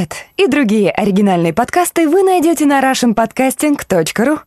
Этот и другие оригинальные подкасты вы найдете на russianpodcasting.ru.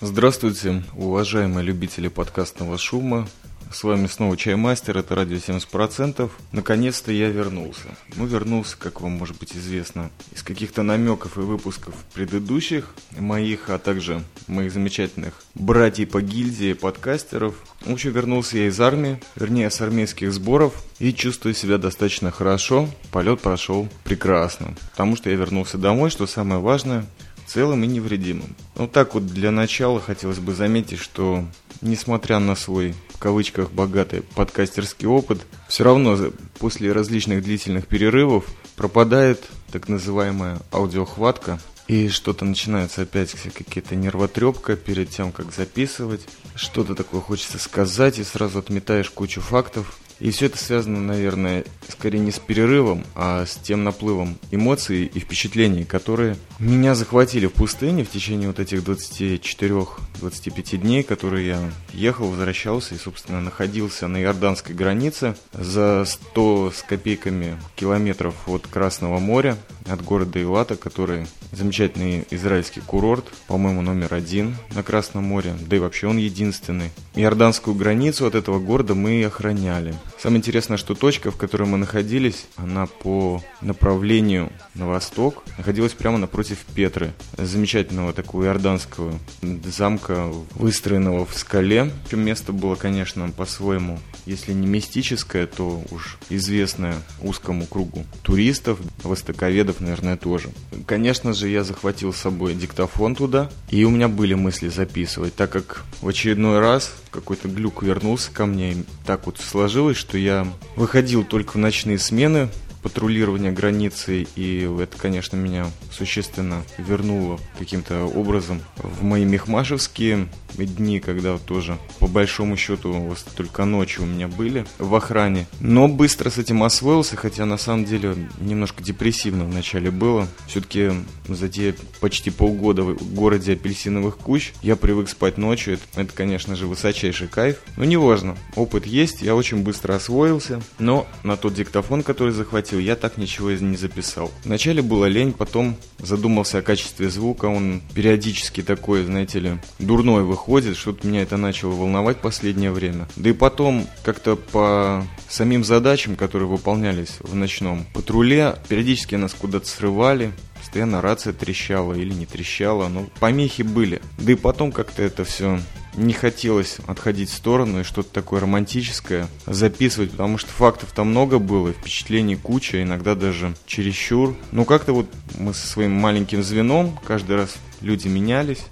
Здравствуйте, уважаемые любители подкастного шума. С вами снова Чаймастер, это радио 70%. Наконец-то я вернулся. Ну, вернулся, как вам может быть известно, из каких-то намеков и выпусков предыдущих моих, а также моих замечательных братьев по гильдии подкастеров. В общем, вернулся я из армии, вернее, с армейских сборов, и чувствую себя достаточно хорошо. Полет прошел прекрасно, потому что я вернулся домой, что самое важное – целым и невредимым. Ну так вот для начала хотелось бы заметить, что несмотря на свой в кавычках богатый подкастерский опыт, все равно после различных длительных перерывов пропадает так называемая аудиохватка, и что-то начинается опять какие-то нервотрепка перед тем, как записывать. Что-то такое хочется сказать, и сразу отметаешь кучу фактов. И все это связано, наверное, скорее не с перерывом, а с тем наплывом эмоций и впечатлений, которые меня захватили в пустыне в течение вот этих 24-25 дней, которые я ехал, возвращался и, собственно, находился на иорданской границе за 100 с копейками километров от Красного моря, от города Илата, который замечательный израильский курорт, по-моему, номер один на Красном море, да и вообще он единственный. Иорданскую границу от этого города мы охраняли. Самое интересное, что точка, в которой мы находились, она по направлению на восток находилась прямо напротив Петры, замечательного такого иорданского замка, выстроенного в скале. Причем место было, конечно, по-своему, если не мистическое, то уж известное узкому кругу туристов, востоковедов, наверное, тоже. Конечно же, я захватил с собой диктофон туда, и у меня были мысли записывать, так как в очередной раз какой-то глюк вернулся ко мне, и так вот сложилось, что я выходил только в ночные смены, патрулирования границы, и это, конечно, меня существенно вернуло каким-то образом в мои мехмашевские дни, когда тоже по большому счету только ночи у меня были в охране. Но быстро с этим освоился, хотя на самом деле немножко депрессивно вначале было. Все-таки за те почти полгода в городе апельсиновых кущ я привык спать ночью. Это, это конечно же, высочайший кайф. Но неважно, опыт есть, я очень быстро освоился. Но на тот диктофон, который захватил, я так ничего не записал. Вначале была лень, потом задумался о качестве звука. Он периодически такой, знаете ли, дурной выходит, что-то меня это начало волновать последнее время. Да и потом как-то по самим задачам, которые выполнялись в ночном патруле, периодически нас куда-то срывали, постоянно рация трещала или не трещала, но помехи были. Да и потом как-то это все не хотелось отходить в сторону и что-то такое романтическое записывать, потому что фактов там много было, впечатлений куча, иногда даже чересчур. Но как-то вот мы со своим маленьким звеном каждый раз люди менялись,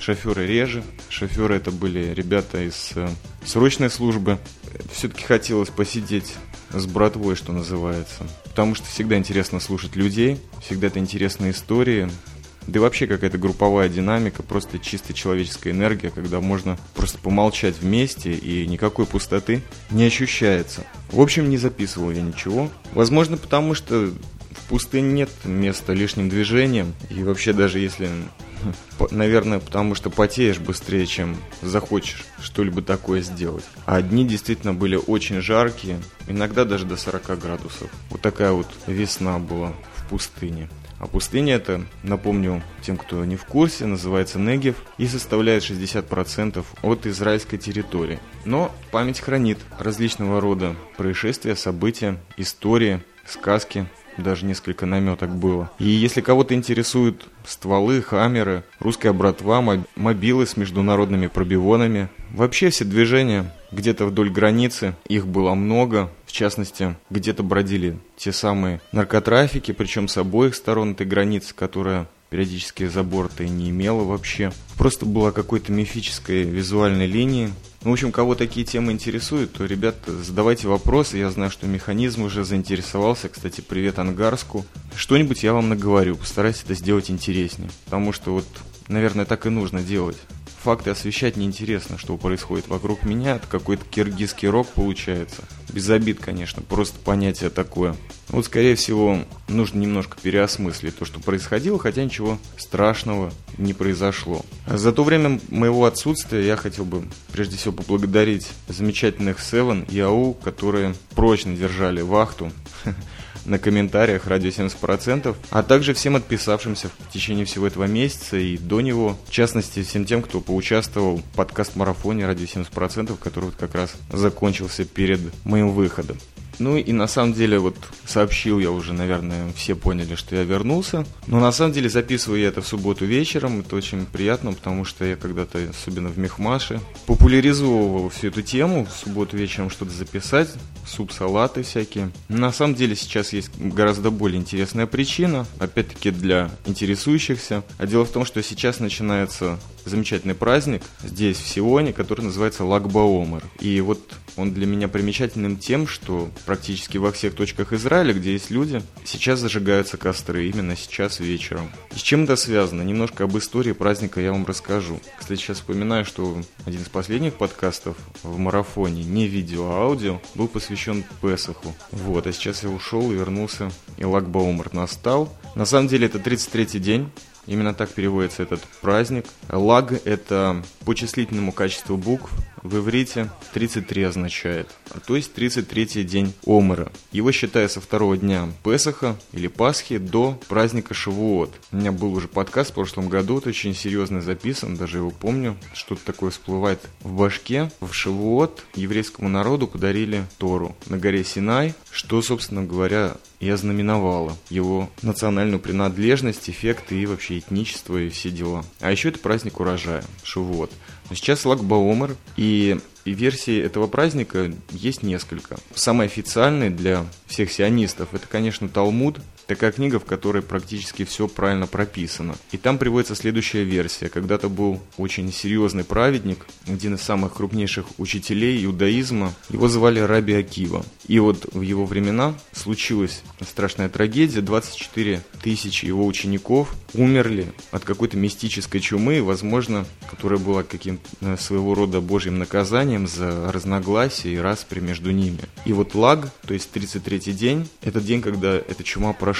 шоферы реже. Шоферы это были ребята из э, срочной службы. Все-таки хотелось посидеть с братвой, что называется. Потому что всегда интересно слушать людей, всегда это интересные истории. Да и вообще какая-то групповая динамика, просто чисто человеческая энергия, когда можно просто помолчать вместе и никакой пустоты не ощущается. В общем, не записывал я ничего. Возможно, потому что в пустыне нет места лишним движением. И вообще даже если Наверное, потому что потеешь быстрее, чем захочешь что-либо такое сделать. А дни действительно были очень жаркие, иногда даже до 40 градусов. Вот такая вот весна была в пустыне. А пустыня это, напомню тем, кто не в курсе, называется Негев и составляет 60% от израильской территории. Но память хранит различного рода происшествия, события, истории, сказки, даже несколько наметок было. И если кого-то интересуют стволы, хаммеры, русская братва, мобилы с международными пробивонами, вообще все движения где-то вдоль границы, их было много. В частности, где-то бродили те самые наркотрафики, причем с обоих сторон этой границы, которая периодически забор-то и не имела вообще. Просто была какой-то мифической визуальной линии, ну, в общем, кого такие темы интересуют, то, ребят, задавайте вопросы. Я знаю, что механизм уже заинтересовался. Кстати, привет Ангарску. Что-нибудь я вам наговорю. Постараюсь это сделать интереснее. Потому что вот, наверное, так и нужно делать факты освещать неинтересно, что происходит вокруг меня. Это какой-то киргизский рок получается. Без обид, конечно, просто понятие такое. Вот, скорее всего, нужно немножко переосмыслить то, что происходило, хотя ничего страшного не произошло. За то время моего отсутствия я хотел бы прежде всего поблагодарить замечательных Seven и АУ, которые прочно держали вахту на комментариях радио 70%, а также всем отписавшимся в течение всего этого месяца и до него, в частности, всем тем, кто поучаствовал в подкаст-марафоне радио 70%, который вот как раз закончился перед моим выходом. Ну и на самом деле вот сообщил я уже, наверное, все поняли, что я вернулся. Но на самом деле записываю я это в субботу вечером. Это очень приятно, потому что я когда-то, особенно в Мехмаше, популяризовывал всю эту тему. В субботу вечером что-то записать, суп-салаты всякие. На самом деле сейчас есть гораздо более интересная причина, опять-таки для интересующихся. А дело в том, что сейчас начинается замечательный праздник здесь, в Сионе, который называется Лагбаомер. И вот он для меня примечательным тем, что практически во всех точках Израиля, где есть люди, сейчас зажигаются костры, именно сейчас вечером. И с чем это связано? Немножко об истории праздника я вам расскажу. Кстати, сейчас вспоминаю, что один из последних подкастов в марафоне, не видео, а аудио, был посвящен Песаху. Вот, а сейчас я ушел и вернулся, и Лагбаумер настал. На самом деле это 33-й день Именно так переводится этот праздник. Лаг – это по числительному качеству букв в иврите 33 означает, а то есть 33-й день Омера. Его считая со второго дня Песаха или Пасхи до праздника Шавуот. У меня был уже подкаст в прошлом году, это очень серьезно записан, даже его помню. Что-то такое всплывает в башке. В Шавуот еврейскому народу подарили Тору на горе Синай, что, собственно говоря, и ознаменовало его национальную принадлежность, эффекты и вообще этничество и все дела. А еще это праздник урожая, Шавуот. Сейчас Лагбаомер, и и версий этого праздника есть несколько. Самый официальный для всех сионистов это, конечно, Талмуд, такая книга, в которой практически все правильно прописано. И там приводится следующая версия. Когда-то был очень серьезный праведник, один из самых крупнейших учителей иудаизма. Его звали Раби Акива. И вот в его времена случилась страшная трагедия. 24 тысячи его учеников умерли от какой-то мистической чумы, возможно, которая была каким-то э, своего рода божьим наказанием за разногласия и распри между ними. И вот лаг, то есть 33-й день, это день, когда эта чума прошла.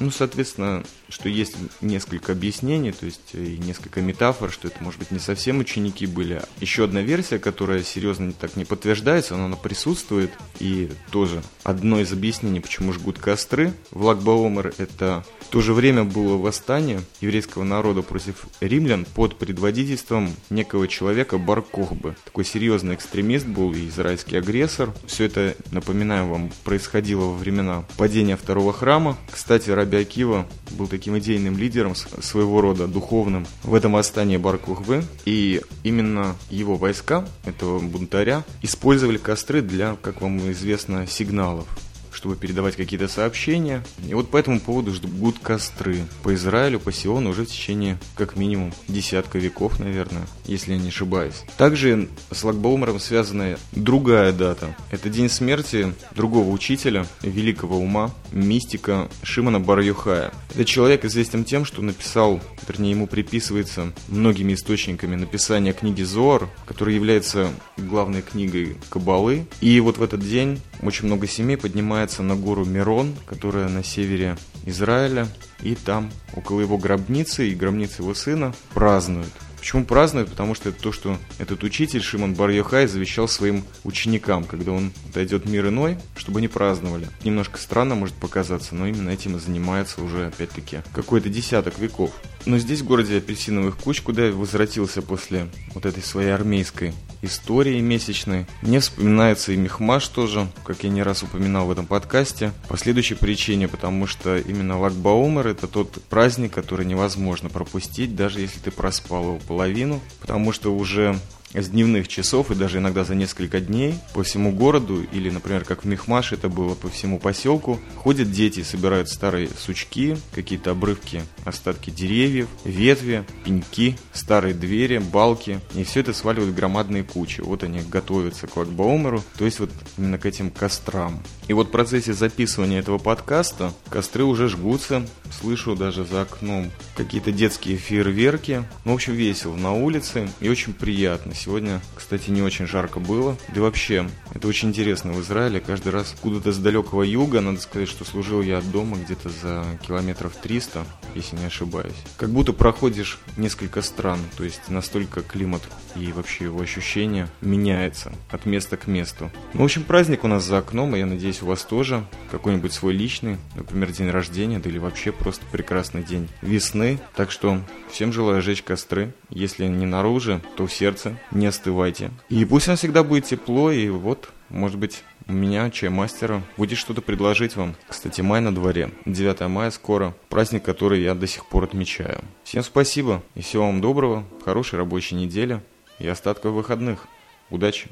Ну, соответственно, что есть несколько объяснений, то есть и несколько метафор, что это, может быть, не совсем ученики были. Еще одна версия, которая серьезно так не подтверждается, но она присутствует, и тоже одно из объяснений, почему жгут костры в Лагбаомер, это в то же время было восстание еврейского народа против римлян под предводительством некого человека Баркохбы. Такой серьезный экстремист был и израильский агрессор. Все это, напоминаю вам, происходило во времена падения второго храма. Кстати, Раби Акива был таким идейным лидером своего рода, духовным в этом восстании Баркухвы. И именно его войска, этого бунтаря, использовали костры для, как вам известно, сигналов чтобы передавать какие-то сообщения. И вот по этому поводу ждут костры по Израилю, по Сиону уже в течение как минимум десятка веков, наверное, если я не ошибаюсь. Также с Лагбаумером связана другая дата. Это день смерти другого учителя, великого ума, мистика Шимона Бар-Юхая. Это человек известен тем, что написал, вернее ему приписывается многими источниками написание книги Зор, которая является главной книгой Кабалы. И вот в этот день очень много семей поднимается на гору Мирон, которая на севере Израиля, и там, около его гробницы и гробницы его сына, празднуют. Почему празднуют? Потому что это то, что этот учитель Шимон бар завещал своим ученикам, когда он дойдет мир иной, чтобы они праздновали. Немножко странно может показаться, но именно этим и занимается уже, опять-таки, какой-то десяток веков. Но здесь, в городе апельсиновых куч, куда я возвратился после вот этой своей армейской истории месячной, мне вспоминается и Мехмаш тоже, как я не раз упоминал в этом подкасте, по следующей причине, потому что именно Лагбаумер это тот праздник, который невозможно пропустить, даже если ты проспал его половину, потому что уже с дневных часов и даже иногда за несколько дней по всему городу или, например, как в Мехмаше это было по всему поселку, ходят дети, собирают старые сучки, какие-то обрывки, остатки деревьев, ветви, пеньки, старые двери, балки, и все это сваливают в громадные кучи. Вот они готовятся к Лагбаумеру, то есть вот именно к этим кострам. И вот в процессе записывания этого подкаста костры уже жгутся, слышу даже за окном какие-то детские фейерверки. Ну, в общем, весело на улице и очень приятно Сегодня, кстати, не очень жарко было. Да и вообще, это очень интересно в Израиле. Каждый раз куда-то с далекого юга, надо сказать, что служил я от дома где-то за километров 300, если не ошибаюсь. Как будто проходишь несколько стран, то есть настолько климат и вообще его ощущение меняется от места к месту. Ну, в общем, праздник у нас за окном, и я надеюсь, у вас тоже какой-нибудь свой личный, например, день рождения, да или вообще просто прекрасный день весны. Так что всем желаю жечь костры. Если не наружу, то в сердце. Не остывайте. И пусть вам всегда будет тепло, и вот, может быть, у меня, чаймастера, будет что-то предложить вам. Кстати, май на дворе. 9 мая скоро. Праздник, который я до сих пор отмечаю. Всем спасибо и всего вам доброго, хорошей рабочей недели и остатков выходных. Удачи!